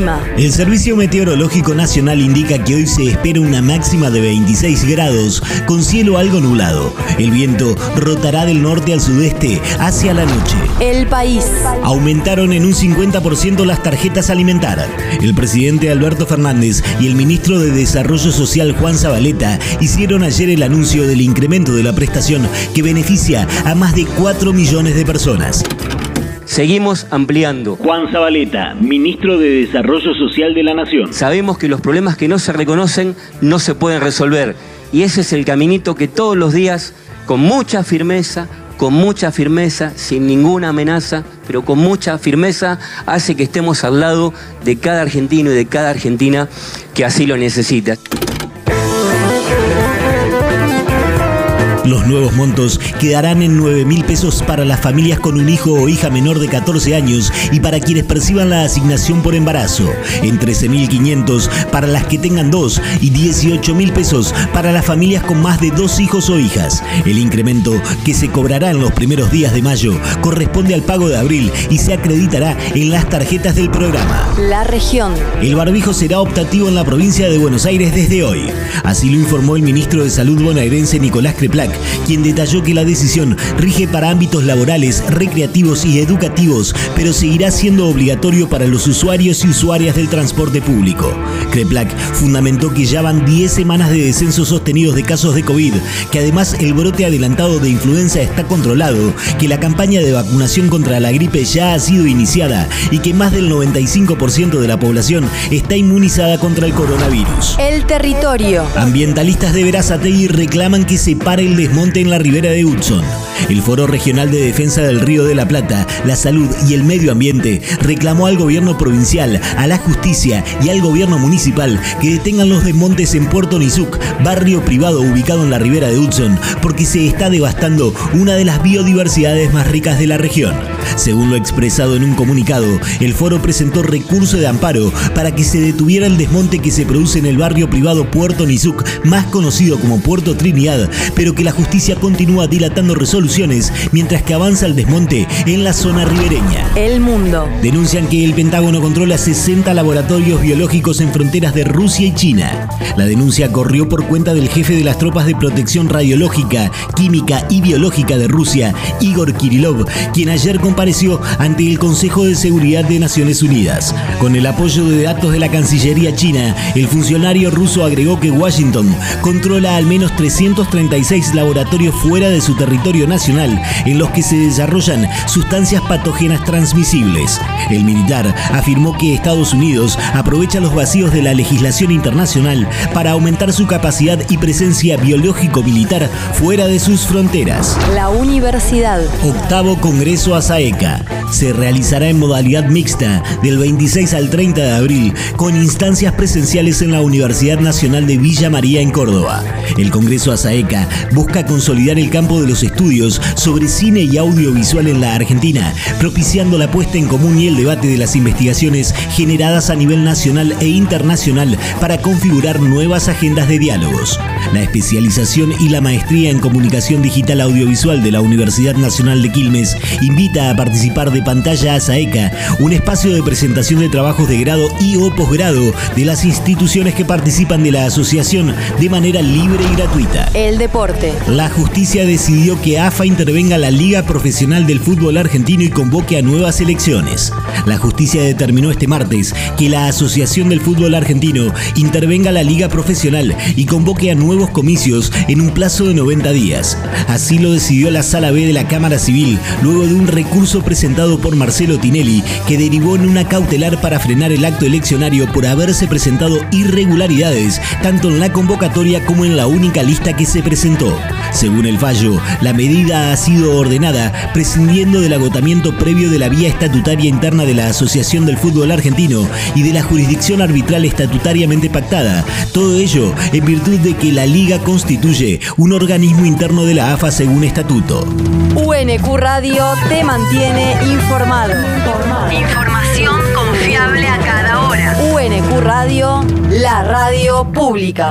El clima. El Servicio Meteorológico Nacional indica que hoy se espera una máxima de 26 grados, con cielo algo nublado. El viento rotará del norte al sudeste hacia la noche. El país. Aumentaron en un 50% las tarjetas alimentarias. El presidente Alberto Fernández y el ministro de Desarrollo Social Juan Zabaleta hicieron ayer el anuncio del incremento de la prestación que beneficia a más de 4 millones de personas. Seguimos ampliando. Juan Zabaleta, ministro de Desarrollo Social de la Nación. Sabemos que los problemas que no se reconocen no se pueden resolver. Y ese es el caminito que todos los días, con mucha firmeza, con mucha firmeza, sin ninguna amenaza, pero con mucha firmeza, hace que estemos al lado de cada argentino y de cada argentina que así lo necesita. Los nuevos montos quedarán en 9 mil pesos para las familias con un hijo o hija menor de 14 años y para quienes perciban la asignación por embarazo, en 13.500 para las que tengan dos y 18 mil pesos para las familias con más de dos hijos o hijas. El incremento que se cobrará en los primeros días de mayo corresponde al pago de abril y se acreditará en las tarjetas del programa. La región. El barbijo será optativo en la provincia de Buenos Aires desde hoy. Así lo informó el ministro de Salud bonaerense Nicolás Creplac quien detalló que la decisión rige para ámbitos laborales, recreativos y educativos, pero seguirá siendo obligatorio para los usuarios y usuarias del transporte público. Creplac fundamentó que ya van 10 semanas de descensos sostenidos de casos de COVID, que además el brote adelantado de influenza está controlado, que la campaña de vacunación contra la gripe ya ha sido iniciada y que más del 95% de la población está inmunizada contra el coronavirus. El territorio. Ambientalistas de Verazategui reclaman que se pare el desmonte en la ribera de Hudson. El Foro Regional de Defensa del Río de la Plata, la Salud y el Medio Ambiente reclamó al gobierno provincial, a la justicia y al gobierno municipal que detengan los desmontes en Puerto Nizuc, barrio privado ubicado en la ribera de Hudson, porque se está devastando una de las biodiversidades más ricas de la región. Según lo expresado en un comunicado, el foro presentó recurso de amparo para que se detuviera el desmonte que se produce en el barrio privado Puerto Nizuc, más conocido como Puerto Trinidad, pero que la justicia continúa dilatando resoluciones mientras que avanza el desmonte en la zona ribereña. El mundo. Denuncian que el Pentágono controla 60 laboratorios biológicos en fronteras de Rusia y China. La denuncia corrió por cuenta del jefe de las tropas de protección radiológica, química y biológica de Rusia, Igor Kirilov, quien ayer compareció ante el Consejo de Seguridad de Naciones Unidas. Con el apoyo de datos de la Cancillería china, el funcionario ruso agregó que Washington controla al menos 336 laboratorios fuera de su territorio nacional en los que se desarrollan sustancias patógenas transmisibles. El militar afirmó que Estados Unidos aprovecha los vacíos de la legislación internacional para aumentar su capacidad y presencia biológico-militar fuera de sus fronteras. La universidad. Octavo Congreso Se realizará en modalidad mixta del 26 al 30 de abril con instancias presenciales en la Universidad Nacional de Villa María en Córdoba. El Congreso ASAECA busca consolidar el campo de los estudios sobre cine y audiovisual en la Argentina, propiciando la puesta en común y el debate de las investigaciones generadas a nivel nacional e internacional para configurar nuevas agendas de diálogos. La especialización y la maestría en comunicación digital audiovisual de la Universidad Nacional de Quilmes invita a participar de Pantalla ASAECA, un espacio de presentación de trabajos de grado y o posgrado de las instituciones que participan de la asociación de manera libre y gratuita. El deporte. La justicia decidió que AFA intervenga la Liga Profesional del Fútbol Argentino y convoque a nuevas elecciones. La justicia determinó este martes que la Asociación del Fútbol Argentino intervenga la Liga Profesional y convoque a nuevos comicios en un plazo de 90 días. Así lo decidió la Sala B de la Cámara Civil, luego de un recurso presentado por Marcelo Tinelli, que derivó en una cautelar para frenar el acto eleccionario por haberse presentado irregularidades, tanto en la convocatoria como en la única lista que se presentó. Según el fallo, la medida ha sido ordenada prescindiendo del agotamiento previo de la vía estatutaria interna de la Asociación del Fútbol Argentino y de la jurisdicción arbitral estatutariamente pactada. Todo ello en virtud de que la Liga constituye un organismo interno de la AFA según estatuto. UNQ Radio te mantiene informado. Información confiable a cada hora. UNQ Radio, la radio pública.